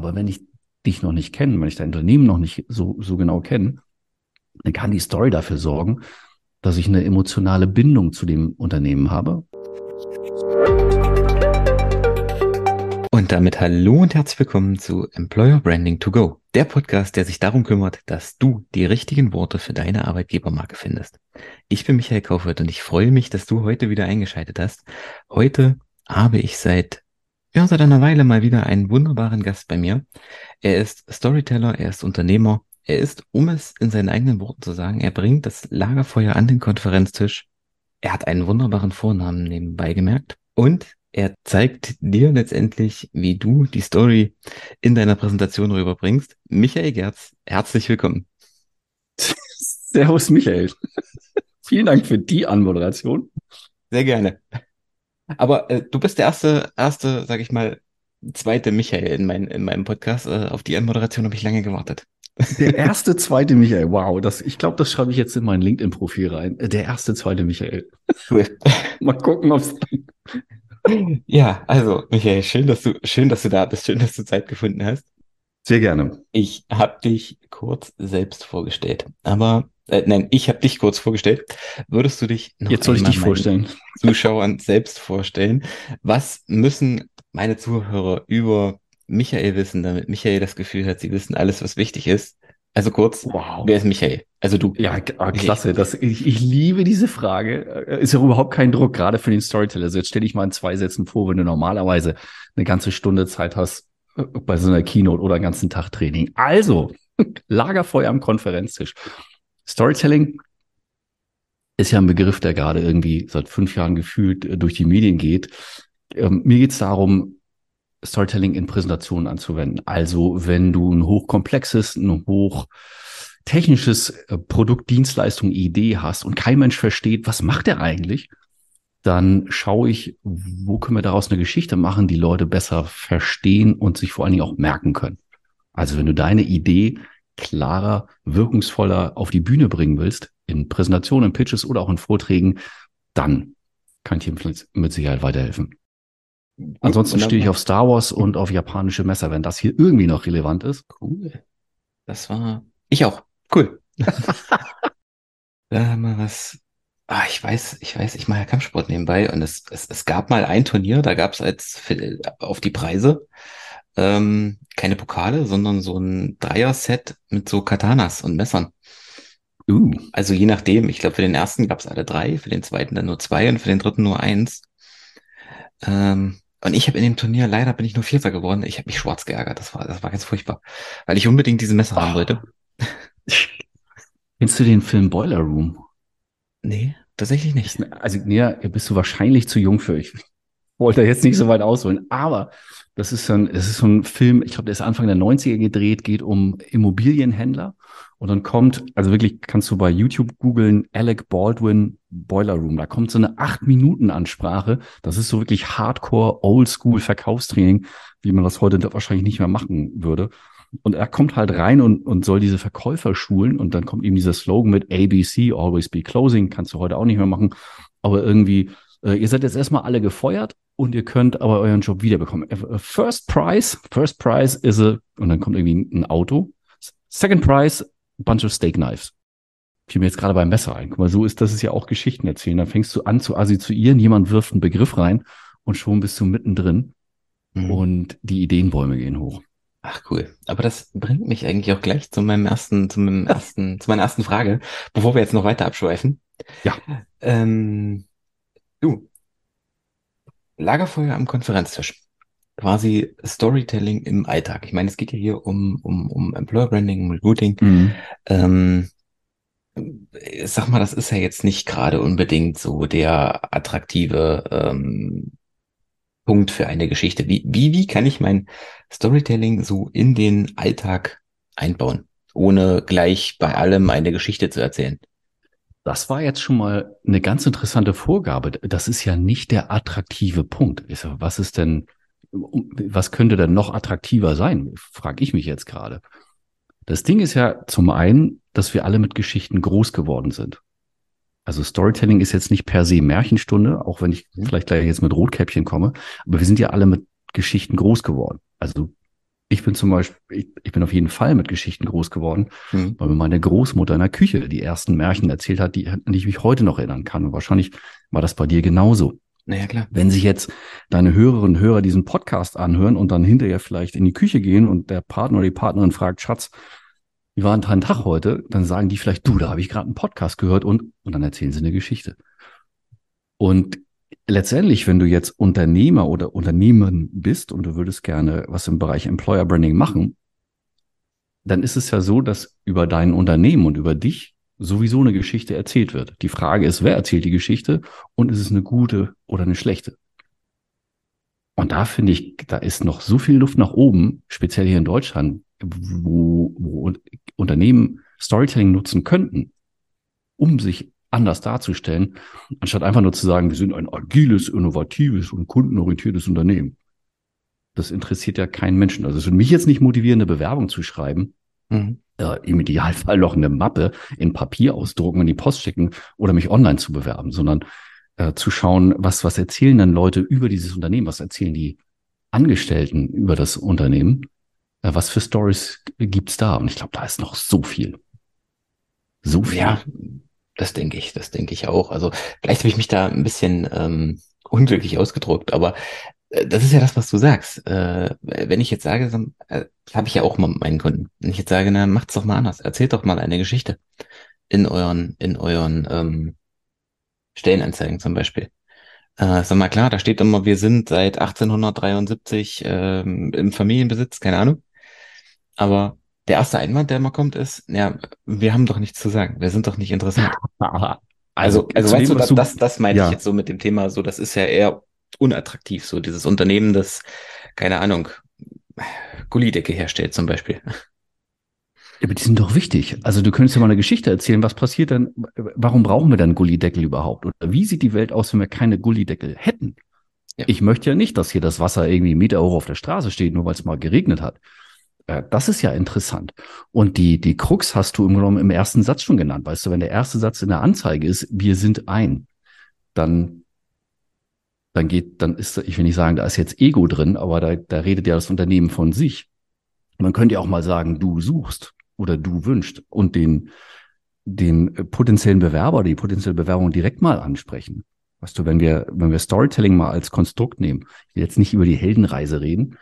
Aber wenn ich dich noch nicht kenne, wenn ich dein Unternehmen noch nicht so, so genau kenne, dann kann die Story dafür sorgen, dass ich eine emotionale Bindung zu dem Unternehmen habe. Und damit hallo und herzlich willkommen zu Employer Branding to Go, der Podcast, der sich darum kümmert, dass du die richtigen Worte für deine Arbeitgebermarke findest. Ich bin Michael Kaufert und ich freue mich, dass du heute wieder eingeschaltet hast. Heute habe ich seit ja, seit einer Weile mal wieder einen wunderbaren Gast bei mir. Er ist Storyteller, er ist Unternehmer, er ist, um es in seinen eigenen Worten zu sagen, er bringt das Lagerfeuer an den Konferenztisch. Er hat einen wunderbaren Vornamen nebenbei gemerkt und er zeigt dir letztendlich, wie du die Story in deiner Präsentation rüberbringst. Michael Gerz, herzlich willkommen. Servus, Michael. Vielen Dank für die Anmoderation. Sehr gerne. Aber äh, du bist der erste, erste, sag ich mal, zweite Michael in, mein, in meinem Podcast. Äh, auf die Anmoderation habe ich lange gewartet. Der erste, zweite Michael. Wow, das, ich glaube, das schreibe ich jetzt in mein LinkedIn-Profil rein. Äh, der erste, zweite Michael. Cool. Mal gucken, ob es. Ja, also, Michael, schön, dass du, schön, dass du da bist, schön, dass du Zeit gefunden hast. Sehr gerne. Ich habe dich kurz selbst vorgestellt, aber äh, nein, ich habe dich kurz vorgestellt. Würdest du dich noch Jetzt soll ich dich vorstellen. Zuschauern selbst vorstellen? Was müssen meine Zuhörer über Michael wissen, damit Michael das Gefühl hat, sie wissen alles, was wichtig ist? Also kurz, wow. wer ist Michael? Also du. Ja, ah, klasse. Das, ich, ich liebe diese Frage. Äh, ist ja überhaupt kein Druck, gerade für den Storyteller. Also jetzt stell dich mal in zwei Sätzen vor, wenn du normalerweise eine ganze Stunde Zeit hast äh, bei so einer Keynote oder einen ganzen Tag Training. Also, Lagerfeuer am Konferenztisch. Storytelling ist ja ein Begriff, der gerade irgendwie seit fünf Jahren gefühlt äh, durch die Medien geht. Ähm, mir geht es darum, Storytelling in Präsentationen anzuwenden. Also wenn du ein hochkomplexes, ein hoch technisches äh, Produkt, Dienstleistung, Idee hast und kein Mensch versteht, was macht er eigentlich, dann schaue ich, wo können wir daraus eine Geschichte machen, die Leute besser verstehen und sich vor allen Dingen auch merken können. Also wenn du deine Idee klarer, wirkungsvoller auf die Bühne bringen willst, in Präsentationen, Pitches oder auch in Vorträgen, dann kann ich dir mit Sicherheit weiterhelfen. Ansonsten stehe ich auf Star Wars und auf japanische Messer, wenn das hier irgendwie noch relevant ist. Cool. Das war ich auch. Cool. da haben wir was. Ah, ich weiß, ich weiß, ich mache ja Kampfsport nebenbei und es, es, es gab mal ein Turnier, da gab es als auf die Preise ähm, keine Pokale, sondern so ein Dreier-Set mit so Katanas und Messern. Uh. Also je nachdem, ich glaube, für den ersten gab es alle drei, für den zweiten dann nur zwei und für den dritten nur eins. Ähm, und ich habe in dem Turnier, leider bin ich nur Vierter geworden. Ich habe mich schwarz geärgert. Das war, das war ganz furchtbar. Weil ich unbedingt diese Messer oh. haben wollte. Kennst du den Film Boiler Room? Nee, tatsächlich nicht. Also, nee, bist du wahrscheinlich zu jung für. Ich wollte jetzt nicht so weit ausholen. Aber das ist ein, das ist so ein Film, ich glaube, der ist Anfang der 90er gedreht, geht um Immobilienhändler. Und dann kommt, also wirklich kannst du bei YouTube googeln, Alec Baldwin Boiler Room. Da kommt so eine acht Minuten Ansprache. Das ist so wirklich Hardcore, Oldschool Verkaufstraining, wie man das heute wahrscheinlich nicht mehr machen würde. Und er kommt halt rein und, und soll diese Verkäufer schulen. Und dann kommt ihm dieser Slogan mit ABC, Always Be Closing. Kannst du heute auch nicht mehr machen. Aber irgendwie, äh, ihr seid jetzt erstmal alle gefeuert und ihr könnt aber euren Job wiederbekommen. Äh, first Prize, First Prize is a, und dann kommt irgendwie ein Auto. Second Prize, bunch of steak knives. Fiel mir jetzt gerade beim Messer ein. Guck mal, so ist das ist ja auch Geschichten erzählen. Dann fängst du an zu assoziieren, jemand wirft einen Begriff rein und schon bist du mittendrin mhm. und die Ideenbäume gehen hoch. Ach cool. Aber das bringt mich eigentlich auch gleich zu meinem ersten, zu meinem ersten, zu meiner ersten Frage, bevor wir jetzt noch weiter abschweifen. Ja. Ähm, du, Lagerfeuer am Konferenztisch. Quasi Storytelling im Alltag. Ich meine, es geht ja hier um, um, um Employer Branding, um Recruiting. Mhm. Ähm, sag mal, das ist ja jetzt nicht gerade unbedingt so der attraktive ähm, Punkt für eine Geschichte. Wie, wie, wie kann ich mein Storytelling so in den Alltag einbauen, ohne gleich bei allem eine Geschichte zu erzählen? Das war jetzt schon mal eine ganz interessante Vorgabe. Das ist ja nicht der attraktive Punkt. Was ist denn, was könnte denn noch attraktiver sein? Frage ich mich jetzt gerade. Das Ding ist ja zum einen, dass wir alle mit Geschichten groß geworden sind. Also Storytelling ist jetzt nicht per se Märchenstunde, auch wenn ich mhm. vielleicht gleich jetzt mit Rotkäppchen komme, aber wir sind ja alle mit Geschichten groß geworden. Also Ich bin zum Beispiel, ich, ich bin auf jeden Fall mit Geschichten groß geworden, mhm. weil mir meine Großmutter in der Küche die ersten Märchen erzählt hat, die, an die ich mich heute noch erinnern kann. Und wahrscheinlich war das bei dir genauso. Naja, klar. Wenn sich jetzt deine Hörerinnen und Hörer diesen Podcast anhören und dann hinterher vielleicht in die Küche gehen und der Partner oder die Partnerin fragt, Schatz, wie war ein Tag heute? Dann sagen die vielleicht, du, da habe ich gerade einen Podcast gehört und, und dann erzählen sie eine Geschichte. Und letztendlich, wenn du jetzt Unternehmer oder Unternehmen bist und du würdest gerne was im Bereich Employer Branding machen, dann ist es ja so, dass über dein Unternehmen und über dich sowieso eine Geschichte erzählt wird. Die Frage ist, wer erzählt die Geschichte und ist es eine gute oder eine schlechte? Und da finde ich, da ist noch so viel Luft nach oben, speziell hier in Deutschland, wo, wo Unternehmen Storytelling nutzen könnten, um sich anders darzustellen, anstatt einfach nur zu sagen, wir sind ein agiles, innovatives und kundenorientiertes Unternehmen. Das interessiert ja keinen Menschen. Also es würde mich jetzt nicht motivieren, eine Bewerbung zu schreiben, mhm äh, im Idealfall noch eine Mappe in Papier ausdrucken und die Post schicken oder mich online zu bewerben, sondern äh, zu schauen, was, was erzählen dann Leute über dieses Unternehmen, was erzählen die Angestellten über das Unternehmen, äh, was für Stories gibt's da? Und ich glaube, da ist noch so viel. So viel. Ja, das denke ich, das denke ich auch. Also vielleicht habe ich mich da ein bisschen ähm, unglücklich ausgedrückt, aber äh, das ist ja das, was du sagst. Äh, wenn ich jetzt sage, dann äh, habe ich ja auch mal meinen Kunden. Wenn ich jetzt sage, na, macht's doch mal anders. Erzählt doch mal eine Geschichte in euren, in euren ähm, Stellenanzeigen zum Beispiel. Äh, sag mal klar, da steht immer, wir sind seit 1873 ähm, im Familienbesitz, keine Ahnung. Aber der erste Einwand, der immer kommt, ist, ja, wir haben doch nichts zu sagen. Wir sind doch nicht interessant. also, also weißt du, das, das, das meine ja. ich jetzt so mit dem Thema, so, das ist ja eher unattraktiv, so dieses Unternehmen, das, keine Ahnung, Gullidecke herstellt zum Beispiel. Ja, aber die sind doch wichtig. Also du könntest ja mal eine Geschichte erzählen. Was passiert dann? Warum brauchen wir dann Gullideckel überhaupt? Oder wie sieht die Welt aus, wenn wir keine Gullideckel hätten? Ja. Ich möchte ja nicht, dass hier das Wasser irgendwie Meter hoch auf der Straße steht, nur weil es mal geregnet hat. Äh, das ist ja interessant. Und die, die Krux hast du im genommen im ersten Satz schon genannt. Weißt du, wenn der erste Satz in der Anzeige ist, wir sind ein, dann dann geht, dann ist, ich will nicht sagen, da ist jetzt Ego drin, aber da, da redet ja das Unternehmen von sich. Man könnte ja auch mal sagen, du suchst oder du wünscht und den, den potenziellen Bewerber, die potenzielle Bewerbung direkt mal ansprechen. Weißt du, wenn wir, wenn wir Storytelling mal als Konstrukt nehmen, ich will jetzt nicht über die Heldenreise reden, äh,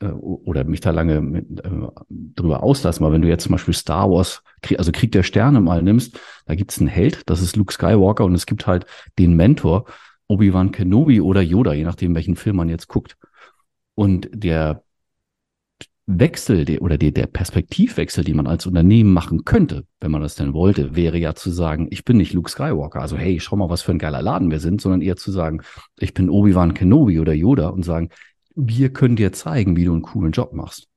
oder mich da lange mit, äh, drüber auslassen, aber wenn du jetzt zum Beispiel Star Wars, also Krieg der Sterne mal nimmst, da gibt's einen Held, das ist Luke Skywalker und es gibt halt den Mentor, Obi-Wan Kenobi oder Yoda, je nachdem, welchen Film man jetzt guckt. Und der Wechsel der, oder der, der Perspektivwechsel, die man als Unternehmen machen könnte, wenn man das denn wollte, wäre ja zu sagen, ich bin nicht Luke Skywalker, also hey, schau mal, was für ein geiler Laden wir sind, sondern eher zu sagen, ich bin Obi-Wan Kenobi oder Yoda und sagen, wir können dir zeigen, wie du einen coolen Job machst.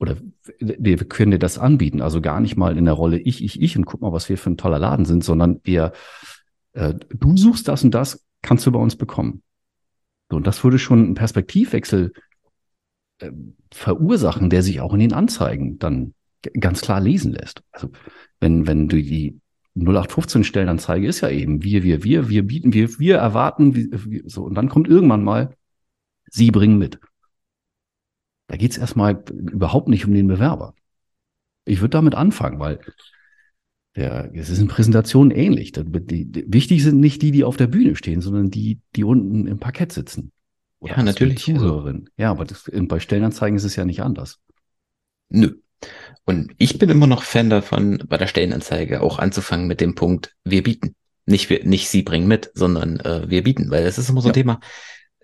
Oder wir können dir das anbieten. Also gar nicht mal in der Rolle ich, ich, ich und guck mal, was wir für ein toller Laden sind, sondern eher, äh, du suchst das und das, kannst du bei uns bekommen. So, und das würde schon einen Perspektivwechsel äh, verursachen, der sich auch in den Anzeigen dann ganz klar lesen lässt. Also wenn, wenn du die 0815 Stellenanzeige ist ja eben wir, wir, wir, wir bieten, wir, wir erwarten, wir, so, und dann kommt irgendwann mal, sie bringen mit. Da geht's erstmal überhaupt nicht um den Bewerber. Ich würde damit anfangen, weil der, es ist in Präsentationen ähnlich. Wichtig sind nicht die, die auf der Bühne stehen, sondern die, die unten im Parkett sitzen. Oder ja, natürlich. Zuhörerin. Ja, aber das, bei Stellenanzeigen ist es ja nicht anders. Nö. Und ich bin immer noch Fan davon, bei der Stellenanzeige auch anzufangen mit dem Punkt, wir bieten. Nicht, wir, nicht sie bringen mit, sondern äh, wir bieten, weil es ist immer so ein ja. Thema,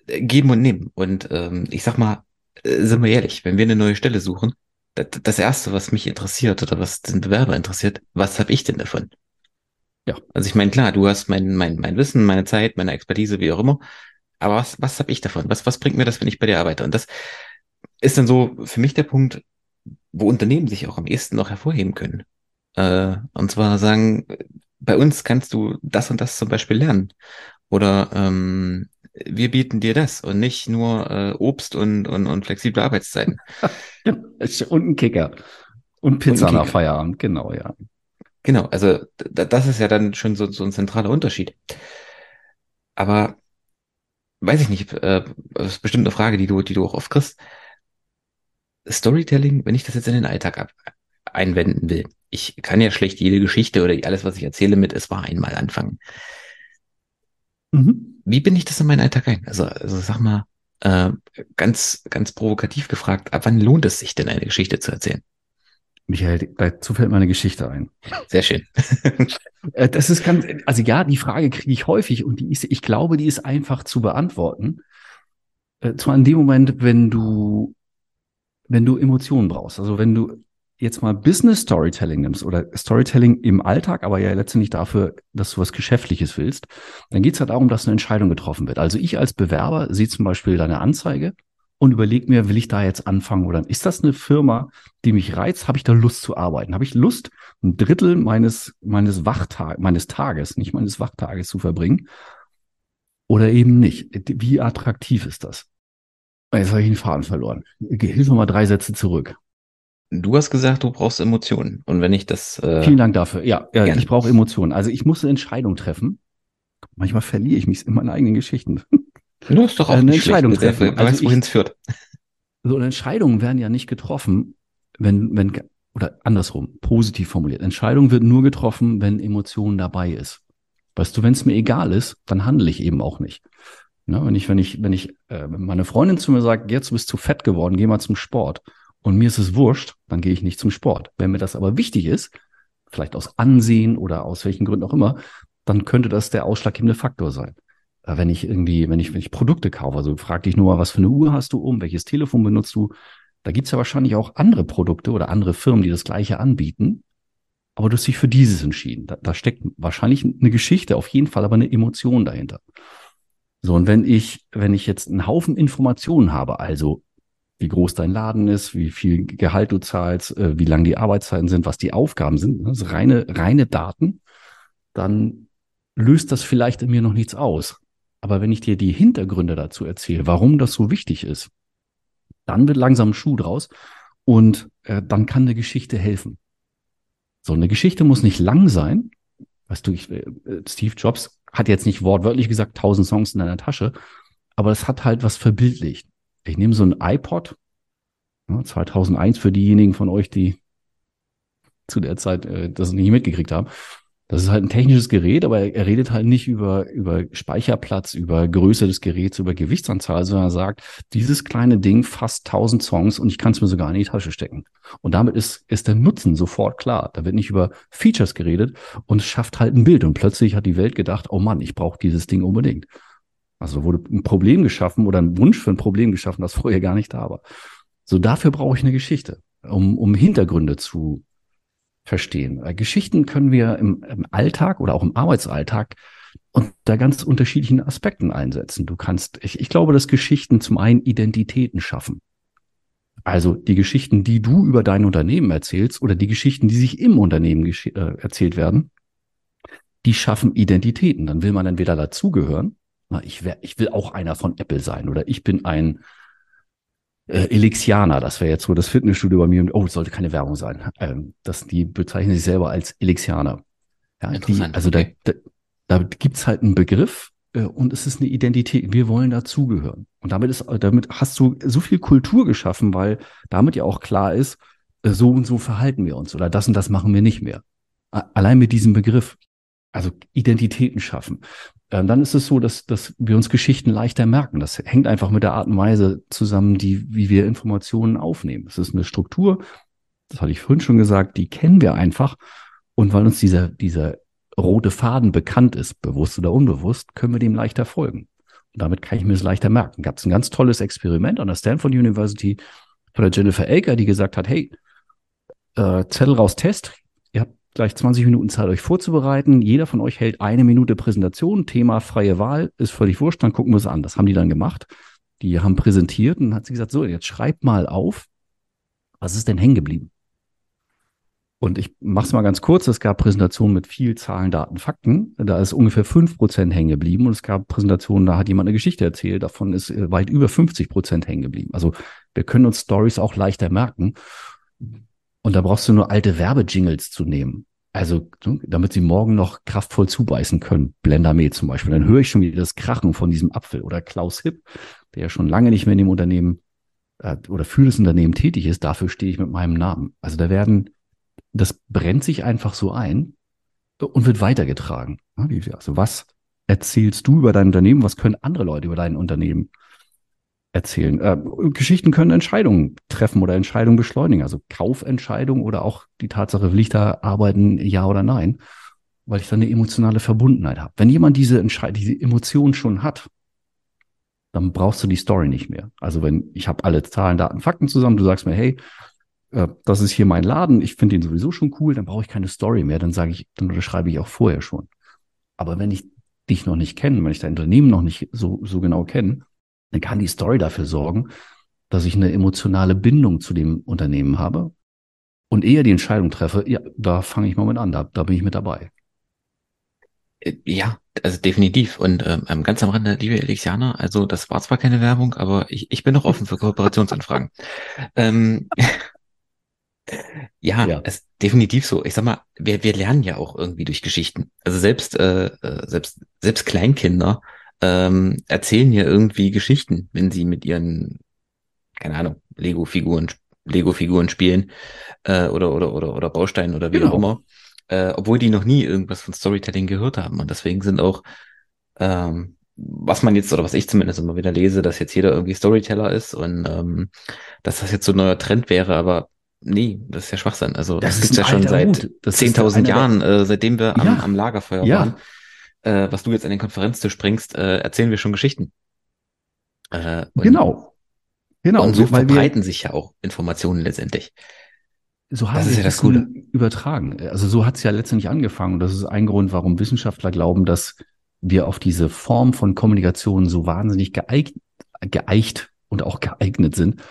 geben und nehmen. Und ähm, ich sag mal, äh, sind wir ehrlich, wenn wir eine neue Stelle suchen, das erste, was mich interessiert oder was den Bewerber interessiert, was habe ich denn davon? Ja. Also ich meine, klar, du hast mein, mein, mein Wissen, meine Zeit, meine Expertise, wie auch immer. Aber was, was habe ich davon? Was, was bringt mir das, wenn ich bei dir arbeite? Und das ist dann so für mich der Punkt, wo Unternehmen sich auch am ehesten noch hervorheben können. Äh, und zwar sagen, bei uns kannst du das und das zum Beispiel lernen. Oder ähm, wir bieten dir das und nicht nur äh, Obst und, und, und flexible Arbeitszeiten. und ein Kicker. Und Pizza und nach Feierabend, genau, ja. Genau, also das ist ja dann schon so, so ein zentraler Unterschied. Aber weiß ich nicht, äh, das ist bestimmt eine Frage, die du, die du auch oft kriegst. Storytelling, wenn ich das jetzt in den Alltag ab einwenden will. Ich kann ja schlecht jede Geschichte oder alles, was ich erzähle, mit es war einmal anfangen. Mhm. Wie bin ich das in meinen Alltag ein? Also, also sag mal, äh, ganz, ganz provokativ gefragt, ab wann lohnt es sich denn, eine Geschichte zu erzählen? Michael, dazu fällt meine Geschichte ein. Sehr schön. Äh, das ist ganz, also ja, die Frage kriege ich häufig und die ist, ich glaube, die ist einfach zu beantworten. Äh, zwar in dem Moment, wenn du, wenn du Emotionen brauchst. Also wenn du jetzt mal Business Storytelling nimmst oder Storytelling im Alltag, aber ja letztendlich dafür, dass du was Geschäftliches willst, dann geht es halt darum, dass eine Entscheidung getroffen wird. Also ich als Bewerber sehe zum Beispiel deine Anzeige und überlege mir, will ich da jetzt anfangen oder ist das eine Firma, die mich reizt? Habe ich da Lust zu arbeiten? Habe ich Lust, ein Drittel meines, meines Wachtag, meines Tages, nicht meines Wachtages zu verbringen? Oder eben nicht? Wie attraktiv ist das? Jetzt habe ich den Faden verloren. Hilf mir mal drei Sätze zurück. Du hast gesagt, du brauchst Emotionen. Und wenn ich das. Äh, Vielen Dank dafür. Ja, ja ich brauche Emotionen. Also ich muss eine Entscheidung treffen. Manchmal verliere ich mich in meinen eigenen Geschichten. Du hast doch auch eine Entscheidung schlecht. treffen. Also weißt, wohin es führt. So Entscheidungen werden ja nicht getroffen, wenn, wenn, oder andersrum, positiv formuliert. Entscheidung wird nur getroffen, wenn Emotion dabei ist. Weißt du, wenn es mir egal ist, dann handle ich eben auch nicht. Ne, wenn ich, wenn ich, wenn ich, äh, wenn meine Freundin zu mir sagt, jetzt bist du zu fett geworden, geh mal zum Sport und mir ist es wurscht, dann gehe ich nicht zum Sport. Wenn mir das aber wichtig ist, vielleicht aus Ansehen oder aus welchen Gründen auch immer, dann könnte das der ausschlaggebende Faktor sein. Äh, wenn ich irgendwie, wenn ich, wenn ich Produkte kaufe, also frag dich nur mal, was für eine Uhr hast du um, welches Telefon benutzt du? Da gibt's ja wahrscheinlich auch andere Produkte oder andere Firmen, die das gleiche anbieten. Aber du hast dich für dieses entschieden. Da, da steckt wahrscheinlich eine Geschichte, auf jeden Fall aber eine Emotion dahinter. So, und wenn ich, wenn ich jetzt einen Haufen Informationen habe, also wie groß dein Laden ist, wie viel Gehalt du zahlst, äh, wie lang die Arbeitszeiten sind, was die Aufgaben sind, also reine, reine Daten, dann löst das vielleicht in mir noch nichts aus. Aber wenn ich dir die Hintergründe dazu erzähle, warum das so wichtig ist, dann wird langsam ein Schuh draus und äh, dann kann eine Geschichte helfen. So, eine Geschichte muss nicht lang sein. Weißt du, ich, äh, Steve Jobs hat jetzt nicht wortwörtlich gesagt, tausend Songs in deiner Tasche, aber es hat halt was verbildlicht ich nehme so ein iPod, 2001 für diejenigen von euch, die zu der Zeit äh, das nicht mitgekriegt haben. Das ist halt ein technisches Gerät, aber er, er, redet halt nicht über, über Speicherplatz, über Größe des Geräts, über Gewichtsanzahl, sondern er sagt, dieses kleine Ding fasst 1000 Songs und ich kann es mir sogar in die Tasche stecken. Und damit ist, ist der Nutzen sofort klar. Da wird nicht über Features geredet und es schafft halt ein Bild. Und plötzlich hat die Welt gedacht, oh Mann, ich brauche dieses Ding unbedingt. Also wurde ein Problem geschaffen oder ein Wunsch für ein Problem geschaffen, das vorher gar nicht da war. So dafür brauche ich eine Geschichte, um, um Hintergründe zu verstehen. Äh, Geschichten können wir im, im Alltag oder auch im Arbeitsalltag unter ganz unterschiedlichen Aspekten einsetzen. Du kannst, ich, ich glaube, dass Geschichten zum einen Identitäten schaffen. Also die Geschichten, die du über dein Unternehmen erzählst oder die Geschichten, die sich im Unternehmen äh, erzählt werden, die schaffen Identitäten. Dann will man entweder dazugehören ich, wär, ich will auch einer von Apple sein oder ich bin ein äh, Elixianer, das wäre jetzt so das Fitnessstudio bei mir. Oh, sollte keine Werbung sein. Ähm, das, die bezeichnen sich selber als Elixianer. Ja. Die, also okay. da, da, da gibt's halt einen Begriff äh, und es ist eine Identität. Wir wollen dazugehören. Und damit ist, damit hast du so viel Kultur geschaffen, weil damit ja auch klar ist, äh, so und so verhalten wir uns oder das und das machen wir nicht mehr. Allein mit diesem Begriff. Also Identitäten schaffen. Ähm, dann ist es so, dass, dass wir uns Geschichten leichter merken. Das hängt einfach mit der Art und Weise zusammen, die, wie wir Informationen aufnehmen. Es ist eine Struktur, das hatte ich vorhin schon gesagt, die kennen wir einfach. Und weil uns dieser, dieser rote Faden bekannt ist, bewusst oder unbewusst, können wir dem leichter folgen. Und damit kann ich mir es leichter merken. Gab es ein ganz tolles Experiment an der Stanford University von der Jennifer Elker, die gesagt hat, hey, äh, Zettel raus Test, gleich 20 Minuten Zeit, euch vorzubereiten. Jeder von euch hält eine Minute Präsentation, Thema freie Wahl, ist völlig wurscht, dann gucken wir es an. Das haben die dann gemacht. Die haben präsentiert und hat sie gesagt, so, jetzt schreibt mal auf, was ist denn hängen geblieben? Und ich mache es mal ganz kurz. Es gab Präsentationen mit viel Zahlen, Daten, Fakten. Da ist ungefähr fünf Prozent hängen geblieben. Und es gab Präsentationen, da hat jemand eine Geschichte erzählt. Davon ist äh, weit über 50 Prozent hängen geblieben. Also wir können uns Stories auch leichter merken. Und da brauchst du nur alte Werbejingles zu nehmen. Also, damit sie morgen noch kraftvoll zubeißen können. Blendermehl zum Beispiel. Dann höre ich schon wieder das Krachen von diesem Apfel. Oder Klaus Hipp, der ja schon lange nicht mehr in dem Unternehmen äh, oder für das Unternehmen tätig ist, dafür stehe ich mit meinem Namen. Also da werden, das brennt sich einfach so ein und wird weitergetragen. Also was erzählst du über dein Unternehmen? Was können andere Leute über dein Unternehmen erzählen? Äh, Geschichten können Entscheidungen treffen oder Entscheidungen beschleunigen. Also Kaufentscheidungen oder auch die Tatsache, will ich da arbeiten, ja oder nein? Weil ich da eine emotionale Verbundenheit habe. Wenn jemand diese Entscheidung, diese Emotion schon hat, dann brauchst du die Story nicht mehr. Also wenn ich habe alle Zahlen, Daten, Fakten zusammen, du sagst mir, hey, äh, das ist hier mein Laden, ich finde den sowieso schon cool, dann brauche ich keine Story mehr, dann sage ich, dann unterschreibe ich auch vorher schon. Aber wenn ich dich noch nicht kenne, wenn ich dein Unternehmen noch nicht so, so genau kenne, dann kann die Story dafür sorgen, dass ich eine emotionale Bindung zu dem Unternehmen habe und eher die Entscheidung treffe, ja, da fange ich mal mit an, da, da bin ich mit dabei. Äh, ja, also definitiv. Und ähm, ganz am Rande, liebe Elixianer, also das war zwar keine Werbung, aber ich, ich bin noch offen für Kooperationsanfragen. ähm, ja, ja. ist definitiv so. Ich sag mal, wir, wir lernen ja auch irgendwie durch Geschichten. Also selbst, äh, äh selbst, selbst Kleinkinder ähm, erzählen ja irgendwie Geschichten, wenn sie mit ihren, keine Ahnung, Lego-Figuren, Lego-Figuren spielen äh, oder, oder, oder, oder Bausteinen oder wie genau. auch immer äh, obwohl die noch nie irgendwas von Storytelling gehört haben. Und deswegen sind auch, ähm, was man jetzt, oder was ich zumindest immer wieder lese, dass jetzt jeder irgendwie Storyteller ist und ähm, dass das jetzt so ein neuer Trend wäre, aber nee, das ist ja Schwachsinn. Also das, das gibt's ja schon seit 10.000 Jahren, äh, seitdem wir am, ja. am Lagerfeuer ja. waren. Äh, was du jetzt an den Konferenztisch bringst, äh, erzählen wir schon Geschichten. Äh, genau. Genau. Und so verbreiten sich ja auch Informationen letztendlich so haben sie ja das Gute. übertragen. Also so hat es ja letztendlich angefangen. Und das ist ein Grund, warum Wissenschaftler glauben, dass wir auf diese Form von Kommunikation so wahnsinnig geeignet, geeicht und auch geeignet sind,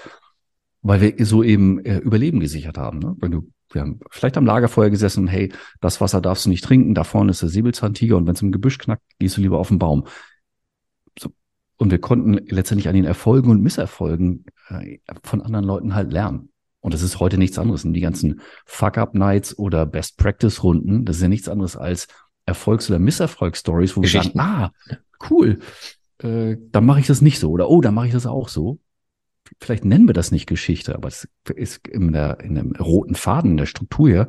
weil wir so eben äh, Überleben gesichert haben. Ne? Wenn du, wir haben vielleicht am Lagerfeuer gesessen und hey, das Wasser darfst du nicht trinken, da vorne ist der Säbelzahntiger und wenn es im Gebüsch knackt, gehst du lieber auf den Baum. So. Und wir konnten letztendlich an den Erfolgen und Misserfolgen äh, von anderen Leuten halt lernen. Und das ist heute nichts anderes. Und die ganzen Fuck-Up-Nights oder Best-Practice-Runden, das ist ja nichts anderes als Erfolgs- oder Misserfolgs-Stories, wo wir sagen, ah, cool, äh, dann mache ich das nicht so. Oder oh, dann mache ich das auch so. Vielleicht nennen wir das nicht Geschichte, aber es ist in, der, in dem roten Faden, in der Struktur hier,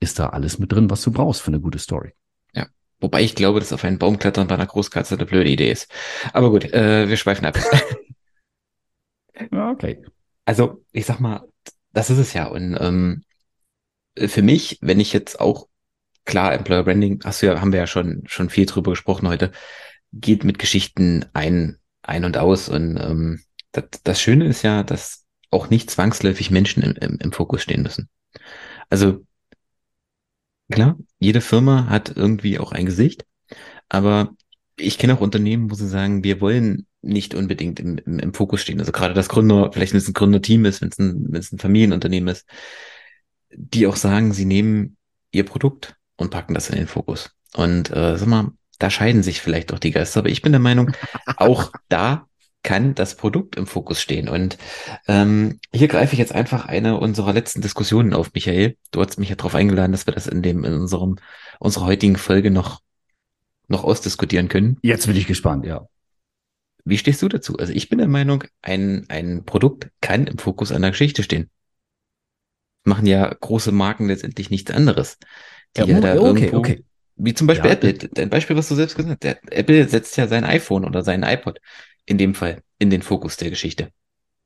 ist da alles mit drin, was du brauchst für eine gute Story. Ja. Wobei ich glaube, dass auf einen Baum klettern bei einer Großkatze eine blöde Idee ist. Aber gut, äh, wir schweifen ab. okay. Also, ich sag mal, das ist es ja. Und ähm, für mich, wenn ich jetzt auch, klar, Employer Branding, hast du ja, haben wir ja schon, schon viel drüber gesprochen heute, geht mit Geschichten ein, ein und aus. Und ähm, das, das Schöne ist ja, dass auch nicht zwangsläufig Menschen im, im, im Fokus stehen müssen. Also klar, jede Firma hat irgendwie auch ein Gesicht, aber ich kenne auch Unternehmen, wo sie sagen, wir wollen nicht unbedingt im, im, im Fokus stehen. Also gerade das Gründer, vielleicht wenn es ein Gründerteam ist, wenn es ein, wenn es ein Familienunternehmen ist, die auch sagen, sie nehmen ihr Produkt und packen das in den Fokus. Und äh, sag mal, da scheiden sich vielleicht auch die Geister. Aber ich bin der Meinung, auch da kann das Produkt im Fokus stehen. Und ähm, hier greife ich jetzt einfach eine unserer letzten Diskussionen auf, Michael. Du hast mich ja darauf eingeladen, dass wir das in dem in unserem unserer heutigen Folge noch noch ausdiskutieren können. Jetzt bin ich gespannt, ja. Wie stehst du dazu? Also ich bin der Meinung, ein, ein Produkt kann im Fokus einer Geschichte stehen. Machen ja große Marken letztendlich nichts anderes. Die ja, ja da okay, irgendwo, okay. Wie zum Beispiel ja, Apple. Dein Beispiel, was du selbst gesagt hast. Apple setzt ja sein iPhone oder sein iPod in dem Fall in den Fokus der Geschichte.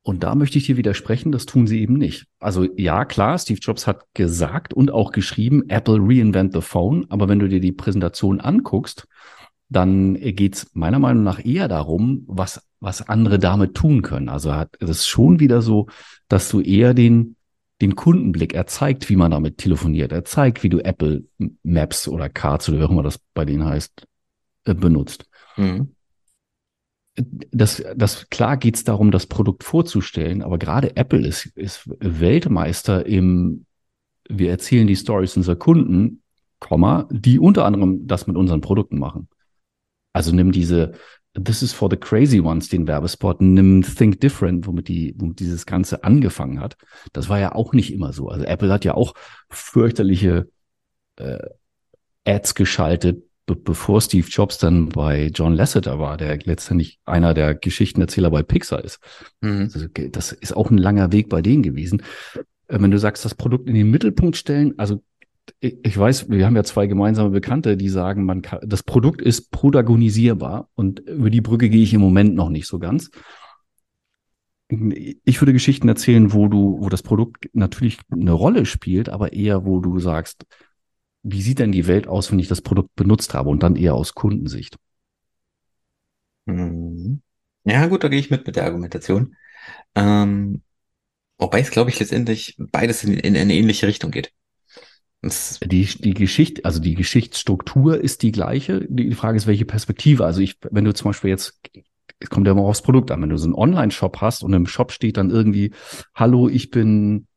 Und da möchte ich dir widersprechen, das tun sie eben nicht. Also ja, klar, Steve Jobs hat gesagt und auch geschrieben, Apple reinvent the phone. Aber wenn du dir die Präsentation anguckst, dann geht es meiner Meinung nach eher darum, was, was andere damit tun können. Also hat es ist schon wieder so, dass du eher den, den Kundenblick, er zeigt, wie man damit telefoniert, er zeigt, wie du Apple Maps oder Cards oder wie auch immer das bei denen heißt, äh, benutzt. Mhm. Das, das, klar geht es darum, das Produkt vorzustellen, aber gerade Apple ist, ist Weltmeister im, wir erzählen die Stories unserer Kunden, Komma, die unter anderem das mit unseren Produkten machen. Also nimm diese This is for the crazy ones, den Werbespot, nimm Think Different, womit die, womit dieses Ganze angefangen hat. Das war ja auch nicht immer so. Also Apple hat ja auch fürchterliche äh, Ads geschaltet, be bevor Steve Jobs dann bei John Lasseter war, der letztendlich einer der Geschichtenerzähler bei Pixar ist. Mhm. Also, das ist auch ein langer Weg bei denen gewesen. Äh, wenn du sagst, das Produkt in den Mittelpunkt stellen, also ich weiß, wir haben ja zwei gemeinsame Bekannte, die sagen, man kann, das Produkt ist protagonisierbar und über die Brücke gehe ich im Moment noch nicht so ganz. Ich würde Geschichten erzählen, wo du, wo das Produkt natürlich eine Rolle spielt, aber eher, wo du sagst, wie sieht denn die Welt aus, wenn ich das Produkt benutzt habe und dann eher aus Kundensicht. Mhm. Ja, gut, da gehe ich mit mit der Argumentation. Ähm, wobei es, glaube ich, letztendlich beides in, in eine ähnliche Richtung geht. Die, die Geschichte, also die Geschichtsstruktur ist die gleiche. Die Frage ist, welche Perspektive. Also ich, wenn du zum Beispiel jetzt, es kommt ja immer aufs Produkt an, wenn du so einen Online-Shop hast und im Shop steht dann irgendwie, hallo, ich bin,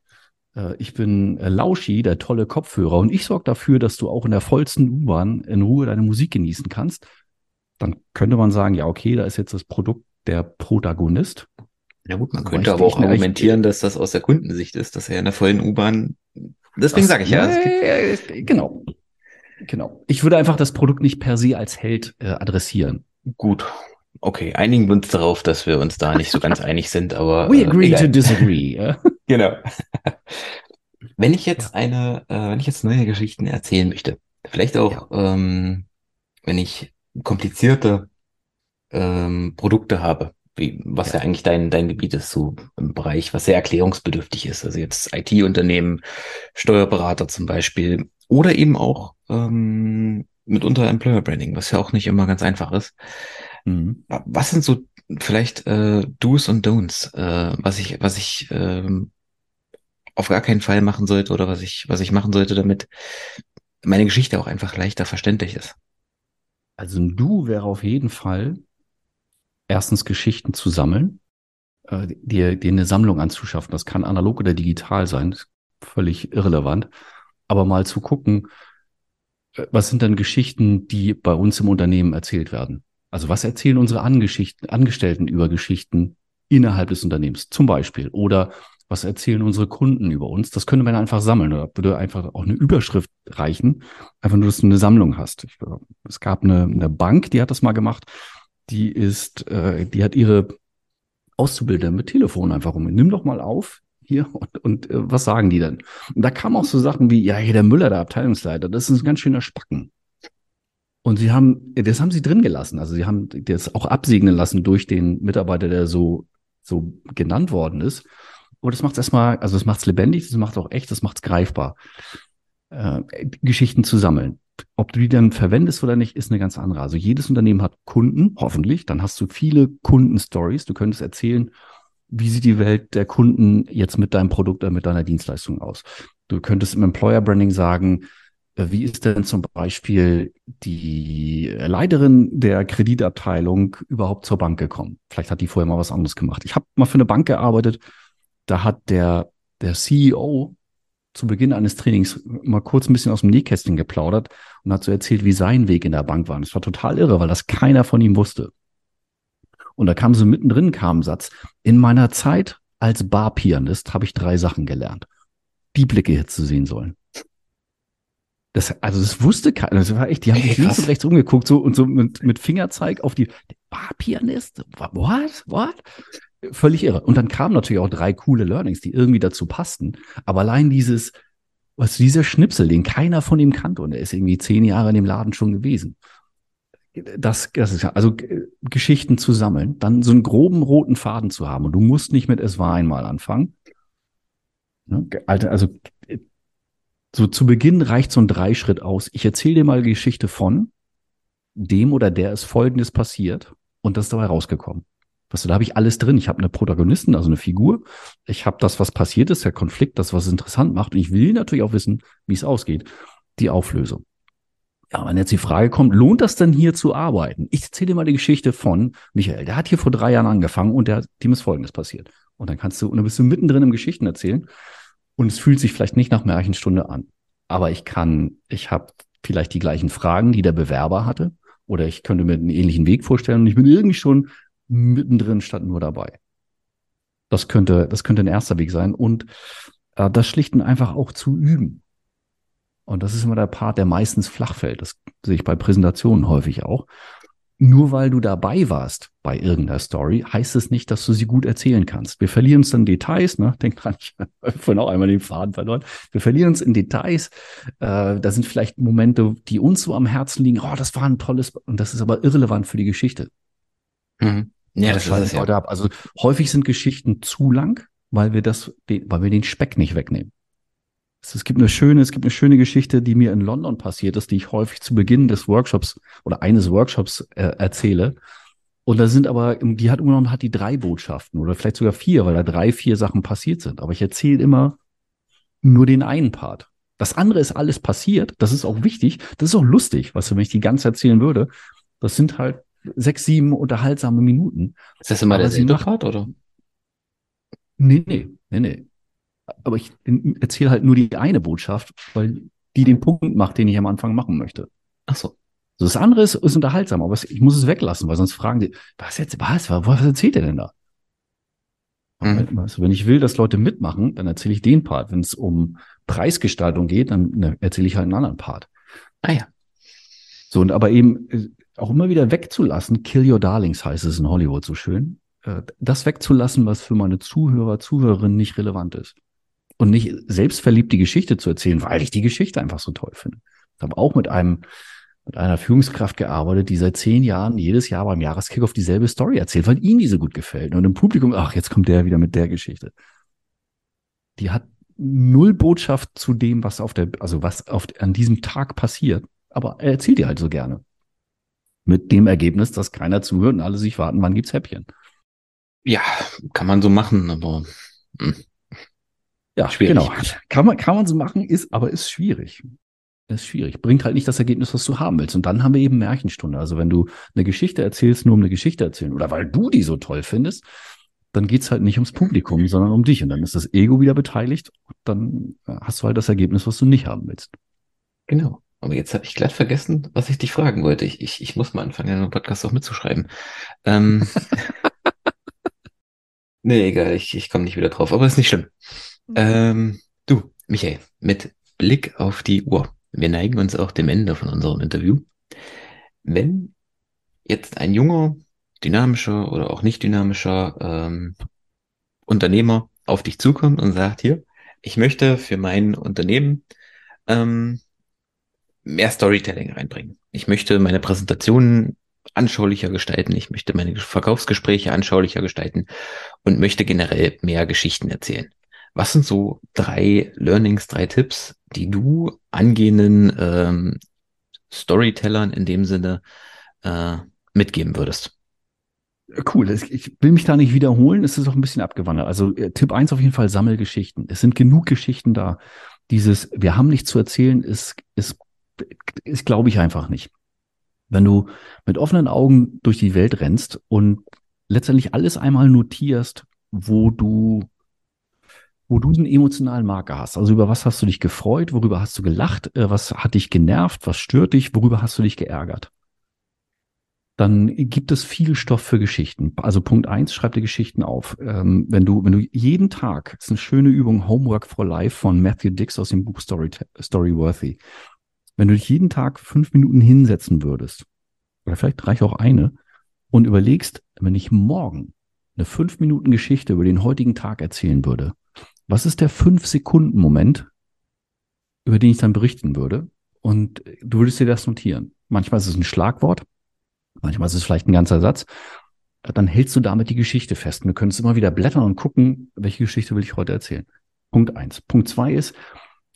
ich bin äh, Lauschi, der tolle Kopfhörer und ich sorge dafür, dass du auch in der vollsten U-Bahn in Ruhe deine Musik genießen kannst, dann könnte man sagen, ja, okay, da ist jetzt das Produkt der Protagonist. Ja gut, man könnte aber auch argumentieren, dass das aus der Kundensicht ist, dass er in der vollen U-Bahn Deswegen sage ich ja. Äh, genau. Genau. Ich würde einfach das Produkt nicht per se als Held äh, adressieren. Gut. Okay, einigen wir uns darauf, dass wir uns da nicht so ganz einig sind, aber. We agree äh, to disagree. genau. wenn ich jetzt ja. eine, äh, wenn ich jetzt neue Geschichten erzählen möchte, vielleicht auch, ja. ähm, wenn ich komplizierte ähm, Produkte habe, wie, was ja. ja eigentlich dein, dein Gebiet ist, so im Bereich, was sehr erklärungsbedürftig ist. Also jetzt IT-Unternehmen, Steuerberater zum Beispiel oder eben auch ähm, mitunter Employer Branding, was ja auch nicht immer ganz einfach ist. Mhm. Was sind so vielleicht äh, Do's und Don'ts, äh, was ich, was ich ähm, auf gar keinen Fall machen sollte oder was ich, was ich machen sollte, damit meine Geschichte auch einfach leichter verständlich ist? Also ein Do wäre auf jeden Fall, erstens Geschichten zu sammeln, äh, dir, dir eine Sammlung anzuschaffen. Das kann analog oder digital sein, völlig irrelevant. Aber mal zu gucken, äh, was sind dann Geschichten, die bei uns im Unternehmen erzählt werden? Also was erzählen unsere Angestellten über Geschichten innerhalb des Unternehmens zum Beispiel? Oder was erzählen unsere Kunden über uns? Das könnte man einfach sammeln oder würde einfach auch eine Überschrift reichen, einfach nur, dass du eine Sammlung hast. Ich, es gab eine, eine Bank, die hat das mal gemacht die ist, äh, die hat ihre Auszubildenden mit Telefon einfach rum. Nimm doch mal auf hier und, und äh, was sagen die denn? Und da kamen auch so Sachen wie, ja, hier der Müller, der Abteilungsleiter, das ist ein ganz schöner Spacken. Und sie haben, das haben sie drin gelassen. Also sie haben das auch absegnen lassen durch den Mitarbeiter, der so, so genannt worden ist. Und das macht es erstmal, also das macht es lebendig, das macht es auch echt, das macht es greifbar, äh, Geschichten zu sammeln. Ob du die dann verwendest oder nicht, ist eine ganz andere. Also jedes Unternehmen hat Kunden, hoffentlich. Dann hast du viele Kundenstories. Du könntest erzählen, wie sieht die Welt der Kunden jetzt mit deinem Produkt oder mit deiner Dienstleistung aus. Du könntest im Employer Branding sagen, wie ist denn zum Beispiel die Leiterin der Kreditabteilung überhaupt zur Bank gekommen? Vielleicht hat die vorher mal was anderes gemacht. Ich habe mal für eine Bank gearbeitet. Da hat der, der CEO zu Beginn eines Trainings mal kurz ein bisschen aus dem Nähkästchen geplaudert und hat so erzählt, wie sein Weg in der Bank war. Und es war total irre, weil das keiner von ihm wusste. Und da kam so mittendrin kam ein Satz. In meiner Zeit als Barpianist habe ich drei Sachen gelernt. Die Blicke hier zu sehen sollen. Das, also das wusste keiner. Das war echt, die haben sich links und rechts umgeguckt so und so mit, mit Fingerzeig auf die Barpianist. What? What? völlig irre. Und dann kamen natürlich auch drei coole Learnings, die irgendwie dazu passten. Aber allein dieses, was dieser Schnipsel, den keiner von ihm kannte, und er ist irgendwie zehn Jahre in dem Laden schon gewesen. Das, das ist ja, also Geschichten zu sammeln, dann so einen groben roten Faden zu haben. Und du musst nicht mit Es war einmal anfangen. Ne? Also so zu Beginn reicht so ein Dreischritt aus. Ich erzähle dir mal die Geschichte von dem oder der ist Folgendes passiert und das ist dabei rausgekommen. Weißt du, da habe ich alles drin. Ich habe eine Protagonisten, also eine Figur. Ich habe das, was passiert ist, der Konflikt, das, was es interessant macht. Und ich will natürlich auch wissen, wie es ausgeht. Die Auflösung. Ja, wenn jetzt die Frage kommt, lohnt das denn hier zu arbeiten? Ich erzähle dir mal die Geschichte von Michael. Der hat hier vor drei Jahren angefangen und der, dem ist Folgendes passiert. Und dann kannst du, und dann bist du mittendrin im Geschichten erzählen. Und es fühlt sich vielleicht nicht nach Märchenstunde an. Aber ich kann, ich habe vielleicht die gleichen Fragen, die der Bewerber hatte. Oder ich könnte mir einen ähnlichen Weg vorstellen und ich bin irgendwie schon mittendrin statt nur dabei. Das könnte, das könnte ein erster Weg sein und äh, das schlichten einfach auch zu üben. Und das ist immer der Part, der meistens flach fällt. Das sehe ich bei Präsentationen häufig auch. Nur weil du dabei warst bei irgendeiner Story, heißt es nicht, dass du sie gut erzählen kannst. Wir verlieren uns dann Details, ne? Denk dran, ich habe vorhin auch einmal den Faden verloren. Wir verlieren uns in Details. Äh, da sind vielleicht Momente, die uns so am Herzen liegen. Oh, das war ein tolles, und das ist aber irrelevant für die Geschichte. Mhm. Ja, das, das ist es ja. Ab. Also häufig sind Geschichten zu lang, weil wir das, weil wir den Speck nicht wegnehmen. Es gibt eine schöne, es gibt eine schöne Geschichte, die mir in London passiert ist, die ich häufig zu Beginn des Workshops oder eines Workshops äh, erzähle. Und da sind aber, die hat umgenommen, hat die drei Botschaften oder vielleicht sogar vier, weil da drei, vier Sachen passiert sind. Aber ich erzähle immer nur den einen Part. Das andere ist alles passiert. Das ist auch wichtig. Das ist auch lustig, was wenn ich die ganze erzählen würde. Das sind halt sechs, sieben unterhaltsame Minuten. Ist das immer derselbe Part, oder? Nee, nee, nee, nee aber ich erzähle halt nur die eine Botschaft, weil die den Punkt macht, den ich am Anfang machen möchte. Ach so. Also das andere ist, ist unterhaltsam, aber ich muss es weglassen, weil sonst fragen die, was jetzt, was, was erzählt er denn da? Mhm. Also wenn ich will, dass Leute mitmachen, dann erzähle ich den Part. Wenn es um Preisgestaltung geht, dann ne, erzähle ich halt einen anderen Part. Ah ja. So, und aber eben äh, auch immer wieder wegzulassen, Kill Your Darlings heißt es in Hollywood so schön, äh, das wegzulassen, was für meine Zuhörer, Zuhörerinnen nicht relevant ist und nicht selbstverliebt die Geschichte zu erzählen, weil ich die Geschichte einfach so toll finde. Ich habe auch mit einem mit einer Führungskraft gearbeitet, die seit zehn Jahren jedes Jahr beim Jahreskickoff dieselbe Story erzählt, weil ihm diese gut gefällt. Und im Publikum, ach, jetzt kommt der wieder mit der Geschichte. Die hat null Botschaft zu dem, was auf der, also was auf, an diesem Tag passiert. Aber er erzählt die halt so gerne. Mit dem Ergebnis, dass keiner zuhört und alle sich warten, wann gibt's Häppchen. Ja, kann man so machen, aber hm. Ja, schwierig. genau. Kann man, kann man so machen, ist, aber ist schwierig. Ist schwierig. Bringt halt nicht das Ergebnis, was du haben willst. Und dann haben wir eben Märchenstunde. Also wenn du eine Geschichte erzählst, nur um eine Geschichte erzählen oder weil du die so toll findest, dann geht's halt nicht ums Publikum, sondern um dich. Und dann ist das Ego wieder beteiligt. Und dann äh, hast du halt das Ergebnis, was du nicht haben willst. Genau. Aber jetzt habe ich glatt vergessen, was ich dich fragen wollte. Ich, ich, ich muss mal anfangen, einen Podcast auch mitzuschreiben. Ähm, nee, egal, ich, ich komme nicht wieder drauf, aber ist nicht schlimm. Ähm, du, Michael, mit Blick auf die Uhr. Wir neigen uns auch dem Ende von unserem Interview. Wenn jetzt ein junger, dynamischer oder auch nicht dynamischer ähm, Unternehmer auf dich zukommt und sagt, hier, ich möchte für mein Unternehmen ähm, mehr Storytelling reinbringen. Ich möchte meine Präsentationen anschaulicher gestalten. Ich möchte meine Verkaufsgespräche anschaulicher gestalten und möchte generell mehr Geschichten erzählen. Was sind so drei Learnings, drei Tipps, die du angehenden ähm, Storytellern in dem Sinne äh, mitgeben würdest? Cool. Ich will mich da nicht wiederholen. Es ist auch ein bisschen abgewandert. Also äh, Tipp eins auf jeden Fall, sammel Geschichten. Es sind genug Geschichten da. Dieses, wir haben nichts zu erzählen, ist, ist, ist glaube ich einfach nicht. Wenn du mit offenen Augen durch die Welt rennst und letztendlich alles einmal notierst, wo du wo du einen emotionalen Marker hast. Also über was hast du dich gefreut, worüber hast du gelacht, äh, was hat dich genervt, was stört dich, worüber hast du dich geärgert. Dann gibt es viel Stoff für Geschichten. Also Punkt eins, schreib dir Geschichten auf. Ähm, wenn du, wenn du jeden Tag, ist eine schöne Übung, Homework for Life von Matthew Dix aus dem Buch Story, Storyworthy. Wenn du dich jeden Tag fünf Minuten hinsetzen würdest, oder vielleicht reicht auch eine, und überlegst, wenn ich morgen eine fünf Minuten Geschichte über den heutigen Tag erzählen würde, was ist der Fünf-Sekunden-Moment, über den ich dann berichten würde? Und du würdest dir das notieren. Manchmal ist es ein Schlagwort, manchmal ist es vielleicht ein ganzer Satz. Dann hältst du damit die Geschichte fest. Und du könntest immer wieder blättern und gucken, welche Geschichte will ich heute erzählen. Punkt eins. Punkt zwei ist,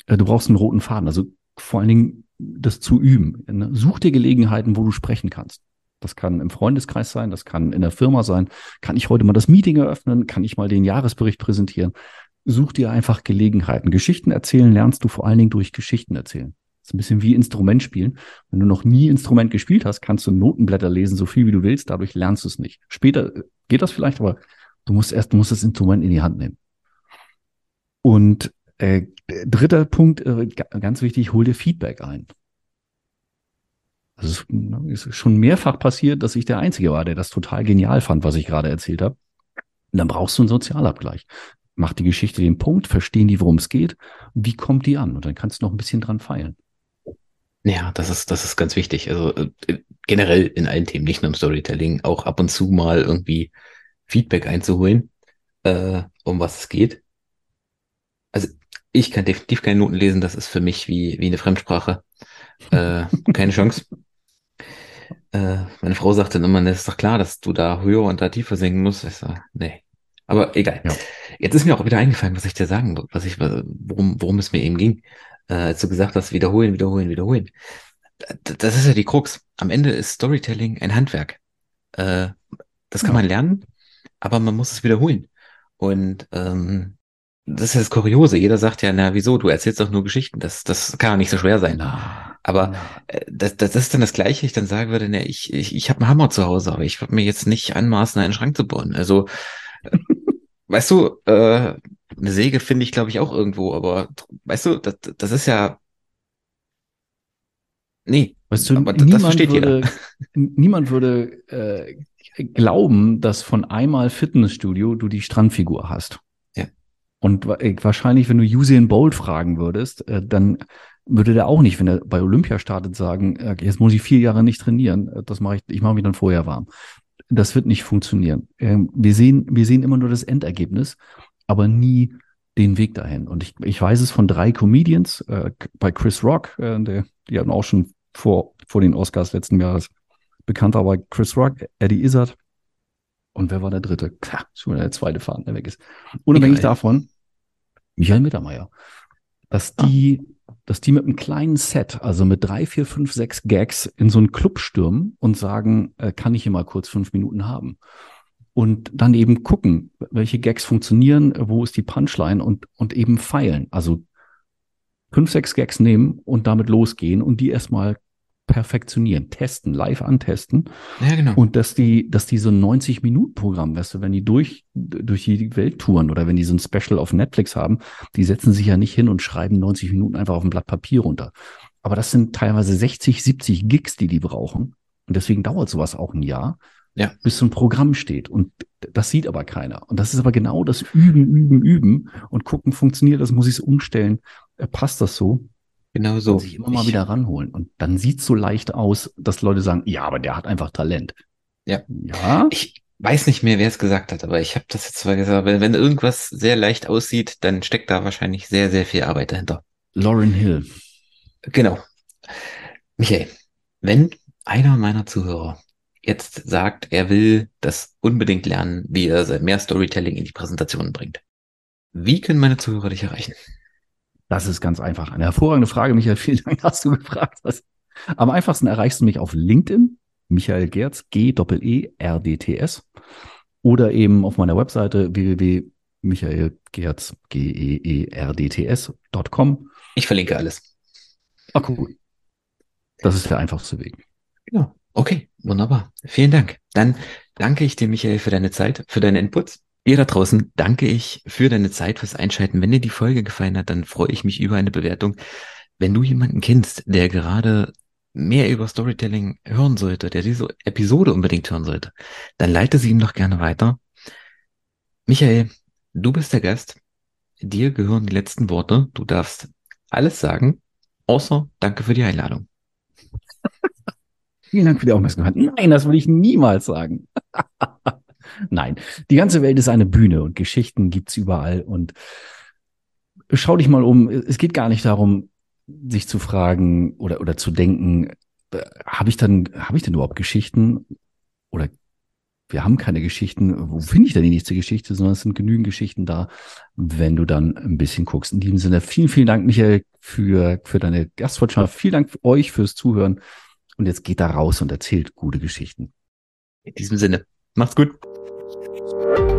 äh, du brauchst einen roten Faden. Also vor allen Dingen das zu üben. Ne? Such dir Gelegenheiten, wo du sprechen kannst. Das kann im Freundeskreis sein, das kann in der Firma sein. Kann ich heute mal das Meeting eröffnen? Kann ich mal den Jahresbericht präsentieren? Such dir einfach Gelegenheiten. Geschichten erzählen lernst du vor allen Dingen durch Geschichten erzählen. Das ist ein bisschen wie Instrument spielen. Wenn du noch nie Instrument gespielt hast, kannst du Notenblätter lesen, so viel wie du willst, dadurch lernst du es nicht. Später äh, geht das vielleicht, aber du musst erst, du musst das Instrument in die Hand nehmen. Und äh, dritter Punkt, äh, ganz wichtig, hol dir Feedback ein. Also es ist schon mehrfach passiert, dass ich der Einzige war, der das total genial fand, was ich gerade erzählt habe. Und dann brauchst du einen Sozialabgleich macht die Geschichte den Punkt, verstehen die, worum es geht, wie kommt die an? Und dann kannst du noch ein bisschen dran feilen. Ja, das ist, das ist ganz wichtig. Also äh, generell in allen Themen, nicht nur im Storytelling, auch ab und zu mal irgendwie Feedback einzuholen, äh, um was es geht. Also ich kann definitiv keine Noten lesen, das ist für mich wie, wie eine Fremdsprache. Äh, keine Chance. Äh, meine Frau sagt dann immer, es ist doch klar, dass du da höher und da tiefer singen musst. Ich sage, nee. Aber egal. Ja. Jetzt ist mir auch wieder eingefallen, was ich dir sagen, was ich, worum, worum es mir eben ging äh, als du gesagt hast, wiederholen, wiederholen, wiederholen. Das ist ja die Krux. Am Ende ist Storytelling ein Handwerk. Äh, das kann ja. man lernen, aber man muss es wiederholen. Und ähm, das ist das Kuriose. Jeder sagt ja, na wieso, du erzählst doch nur Geschichten. Das, das kann ja nicht so schwer sein. Aber. Äh, das, das ist dann das Gleiche, ich dann sagen würde, na, ich, ich, ich habe einen Hammer zu Hause, aber ich würde mir jetzt nicht anmaßen, einen Schrank zu bauen. Also, weißt du, äh, eine Säge finde ich, glaube ich, auch irgendwo, aber weißt du, das, das ist ja. Nee, weißt du, aber das versteht würde, jeder. Niemand würde äh, glauben, dass von einmal Fitnessstudio du die Strandfigur hast. Ja. Und äh, wahrscheinlich, wenn du Usain Bolt fragen würdest, äh, dann würde der auch nicht, wenn er bei Olympia startet, sagen, äh, jetzt muss ich vier Jahre nicht trainieren. Äh, das mache ich, ich mache mich dann vorher warm. Das wird nicht funktionieren. Ähm, wir sehen, wir sehen immer nur das Endergebnis aber nie den Weg dahin. Und ich, ich weiß es von drei Comedians, äh, bei Chris Rock, äh, der, die hatten auch schon vor, vor den Oscars letzten Jahres bekannt war, bei Chris Rock, Eddie Izzard. Und wer war der dritte? Klar, schon der zweite Fahnen, der weg ist. Unabhängig davon, Michael Mittermeier, dass die, ah. Dass die mit einem kleinen Set, also mit drei, vier, fünf, sechs Gags in so einen Club stürmen und sagen, äh, kann ich hier mal kurz fünf Minuten haben? und dann eben gucken, welche Gags funktionieren, wo ist die Punchline und, und eben feilen. Also fünf, sechs Gags nehmen und damit losgehen und die erstmal perfektionieren, testen, live antesten. Ja, genau. Und dass die, dass die so ein 90-Minuten-Programm, weißt du, wenn die durch, durch die Welt touren oder wenn die so ein Special auf Netflix haben, die setzen sich ja nicht hin und schreiben 90 Minuten einfach auf ein Blatt Papier runter. Aber das sind teilweise 60, 70 Gigs, die die brauchen. Und deswegen dauert sowas auch ein Jahr ja. bis zum Programm steht. Und das sieht aber keiner. Und das ist aber genau das Üben, Üben, Üben und gucken, funktioniert das, muss ich es umstellen, äh, passt das so? Genau so. Und sich immer mal wieder ranholen. Und dann sieht es so leicht aus, dass Leute sagen, ja, aber der hat einfach Talent. Ja. Ja. Ich weiß nicht mehr, wer es gesagt hat, aber ich habe das jetzt zwar gesagt, wenn, wenn irgendwas sehr leicht aussieht, dann steckt da wahrscheinlich sehr, sehr viel Arbeit dahinter. Lauren Hill. Genau. Michael, wenn einer meiner Zuhörer jetzt sagt, er will das unbedingt lernen, wie er mehr Storytelling in die Präsentationen bringt. Wie können meine Zuhörer dich erreichen? Das ist ganz einfach. Eine hervorragende Frage, Michael. Vielen Dank, dass du gefragt hast. Am einfachsten erreichst du mich auf LinkedIn, Michael Gerz, G-E-R-D-T-S, oder eben auf meiner Webseite www.michaelgerz, G-E-E-R-D-T-S.com. Ich verlinke alles. Ach, cool. Das ist der einfachste Weg. Genau. Okay, wunderbar. Vielen Dank. Dann danke ich dir, Michael, für deine Zeit, für deine Inputs. Dir da draußen danke ich für deine Zeit, fürs Einschalten. Wenn dir die Folge gefallen hat, dann freue ich mich über eine Bewertung. Wenn du jemanden kennst, der gerade mehr über Storytelling hören sollte, der diese Episode unbedingt hören sollte, dann leite sie ihm doch gerne weiter. Michael, du bist der Gast. Dir gehören die letzten Worte. Du darfst alles sagen, außer danke für die Einladung. Vielen Dank für die Aufmerksamkeit. Nein, das würde ich niemals sagen. Nein, die ganze Welt ist eine Bühne und Geschichten gibt's überall. Und schau dich mal um. Es geht gar nicht darum, sich zu fragen oder, oder zu denken, äh, habe ich dann, habe ich denn überhaupt Geschichten? Oder wir haben keine Geschichten. Wo finde ich denn die nächste Geschichte? Sondern es sind genügend Geschichten da, wenn du dann ein bisschen guckst. In diesem Sinne, vielen, vielen Dank, Michael, für, für deine Gastfreundschaft. Vielen Dank euch fürs Zuhören. Und jetzt geht da raus und erzählt gute Geschichten. In diesem Sinne, macht's gut. Thank you.